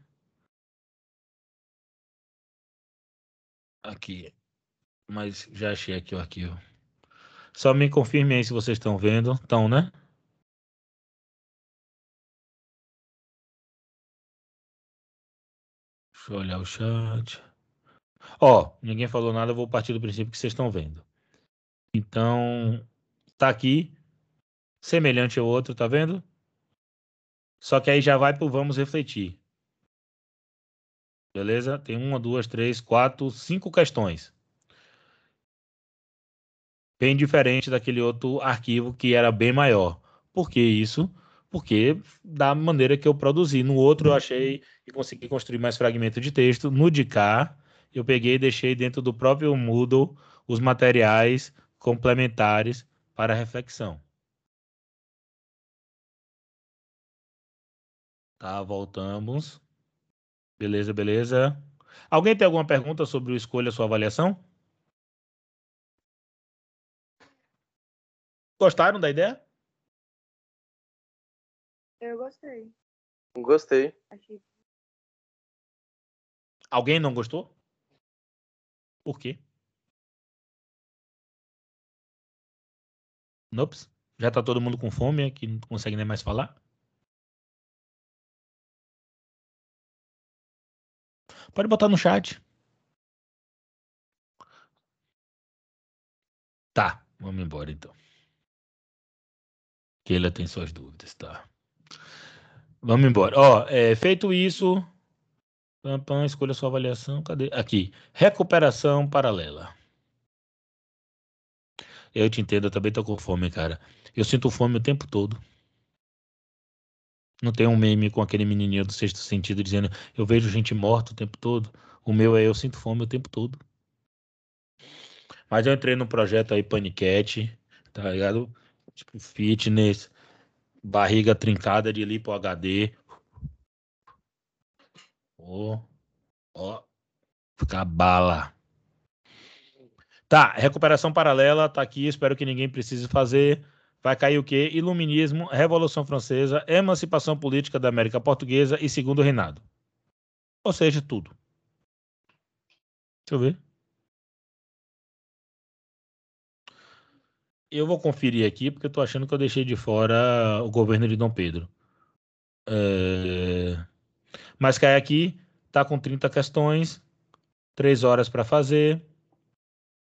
Aqui. Mas já achei aqui o arquivo. Só me confirme aí se vocês estão vendo. Estão, né? Deixa eu olhar o chat. Ó, ninguém falou nada, eu vou partir do princípio que vocês estão vendo. Então, tá aqui, semelhante ao outro, tá vendo? Só que aí já vai pro vamos refletir. Beleza? Tem uma, duas, três, quatro, cinco questões. Bem diferente daquele outro arquivo que era bem maior. Por que isso? Porque da maneira que eu produzi. No outro eu achei e consegui construir mais fragmento de texto. No de cá, eu peguei e deixei dentro do próprio Moodle os materiais complementares para reflexão. Tá, voltamos. Beleza, beleza. Alguém tem alguma pergunta sobre o escolha sua avaliação? Gostaram da ideia? Eu gostei. Gostei. Achei... Alguém não gostou? Por quê? Nops. Já tá todo mundo com fome, que não consegue nem mais falar? Pode botar no chat. Tá, vamos embora então. Keila tem suas dúvidas, tá? Vamos embora. Ó, é, feito isso, pam, pam, escolha sua avaliação. Cadê? Aqui. Recuperação paralela. Eu te entendo, eu também tô com fome, cara. Eu sinto fome o tempo todo. Não tem um meme com aquele menininho do sexto sentido dizendo eu vejo gente morta o tempo todo. O meu é eu sinto fome o tempo todo. Mas eu entrei no projeto aí Panicat, tá ligado? Tipo fitness, barriga trincada de lipo HD. Ó, ó, ficar bala. Tá, recuperação paralela tá aqui, espero que ninguém precise fazer vai cair o quê? Iluminismo, Revolução Francesa, Emancipação Política da América Portuguesa e Segundo Reinado. Ou seja, tudo. Deixa eu ver. Eu vou conferir aqui porque eu tô achando que eu deixei de fora o governo de Dom Pedro. É... Mas cai aqui, tá com 30 questões. três horas para fazer.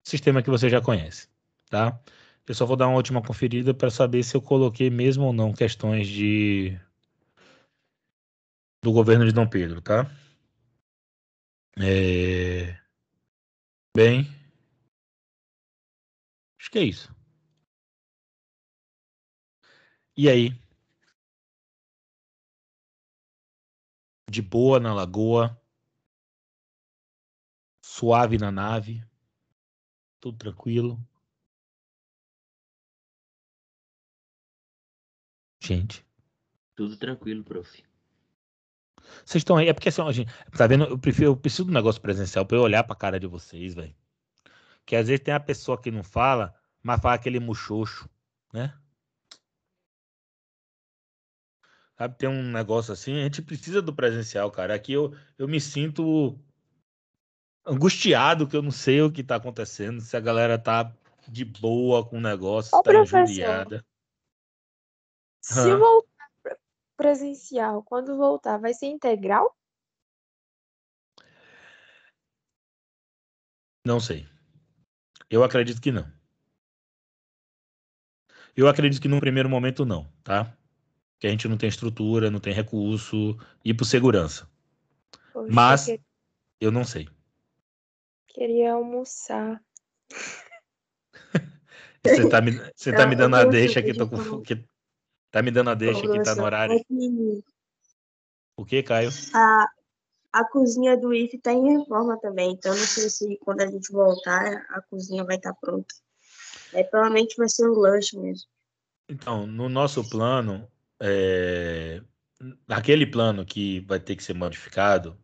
Sistema que você já conhece, tá? Eu só vou dar uma última conferida para saber se eu coloquei mesmo ou não questões de do governo de Dom Pedro, tá? É... Bem, acho que é isso. E aí? De boa na lagoa, suave na nave, tudo tranquilo. Gente. Tudo tranquilo, prof. Vocês estão aí, é porque assim, ó, gente, tá vendo? Eu, prefiro, eu preciso do negócio presencial pra eu olhar pra cara de vocês, velho. Que às vezes tem a pessoa que não fala, mas fala aquele muxoxo, né? Sabe, tem um negócio assim, a gente precisa do presencial, cara. Aqui eu, eu me sinto angustiado, que eu não sei o que tá acontecendo, se a galera tá de boa com o negócio, Ô, se tá professor. injuriada. Se Hã? voltar pre- presencial, quando voltar, vai ser integral? Não sei. Eu acredito que não. Eu acredito que num primeiro momento não, tá? Que a gente não tem estrutura, não tem recurso e por segurança. Poxa, Mas eu que- eu não sei. queria almoçar. [LAUGHS] Você tá me, você tá Não, me dando a deixa que tô com que tá me dando a deixa que tá no horário. é que O que, Caio? a, a cozinha do IF está em reforma também, então não sei se quando a gente voltar a cozinha vai estar pronta. É, provavelmente vai ser um lanche mesmo. Então, no nosso plano, é, naquele plano que vai ter que ser modificado,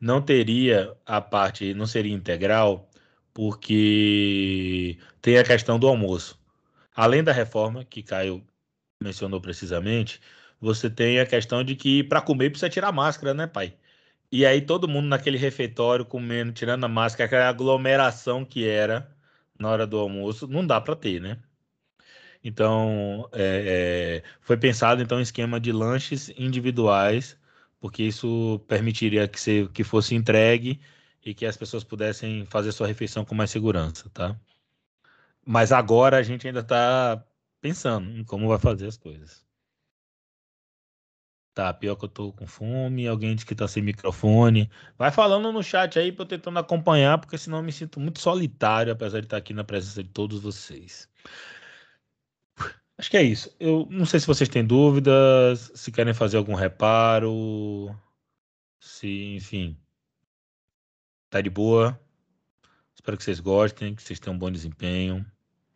não teria a parte, não seria integral, porque tem a questão do almoço. Além da reforma, que Caio mencionou precisamente, você tem a questão de que para comer precisa tirar máscara, né, pai? E aí todo mundo naquele refeitório comendo, tirando a máscara, aquela aglomeração que era na hora do almoço, não dá para ter, né? Então, é, é, foi pensado então um esquema de lanches individuais, porque isso permitiria que, se, que fosse entregue e que as pessoas pudessem fazer sua refeição com mais segurança, tá? Mas agora a gente ainda está pensando em como vai fazer as coisas. Tá, pior que eu tô com fome, alguém diz que tá sem microfone. Vai falando no chat aí pra eu tentando acompanhar, porque senão eu me sinto muito solitário, apesar de estar aqui na presença de todos vocês. Acho que é isso. Eu não sei se vocês têm dúvidas, se querem fazer algum reparo, se, enfim, tá de boa. Espero que vocês gostem, que vocês tenham um bom desempenho,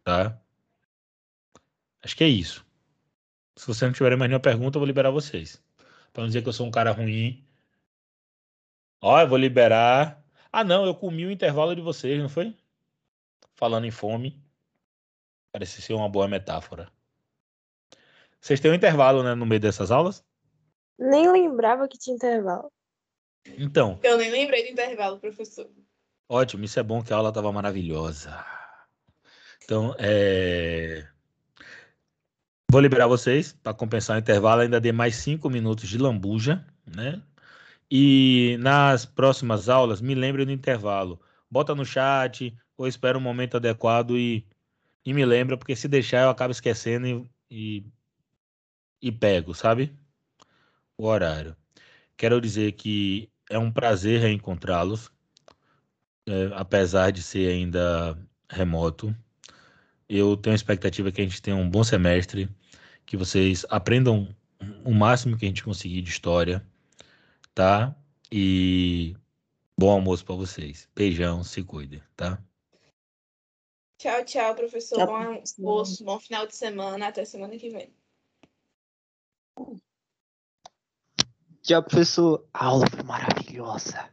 tá? Acho que é isso. Se vocês não tiverem mais nenhuma pergunta, eu vou liberar vocês. Pra não dizer que eu sou um cara ruim. Ó, eu vou liberar. Ah, não, eu comi o intervalo de vocês, não foi? Falando em fome. Parece ser uma boa metáfora. Vocês têm um intervalo, né, no meio dessas aulas? Nem lembrava que tinha intervalo. Então, Eu nem lembrei do intervalo, professor. ótimo, isso é bom que a aula estava maravilhosa. Então, é... vou liberar vocês para compensar o intervalo. Ainda dei mais cinco minutos de lambuja, né? E nas próximas aulas, me lembre do intervalo. Bota no chat ou espera um momento adequado e, e me lembra, porque se deixar eu acabo esquecendo e, e, e pego, sabe? O horário. Quero dizer que é um prazer reencontrá-los, é, apesar de ser ainda remoto. Eu tenho a expectativa que a gente tenha um bom semestre, que vocês aprendam o máximo que a gente conseguir de história, tá? E bom almoço para vocês. Beijão, se cuidem, tá? Tchau, tchau, professor. Tchau, bom almoço, bom final de semana. Até semana que vem. Tchau, professor. A aula foi maravilhosa.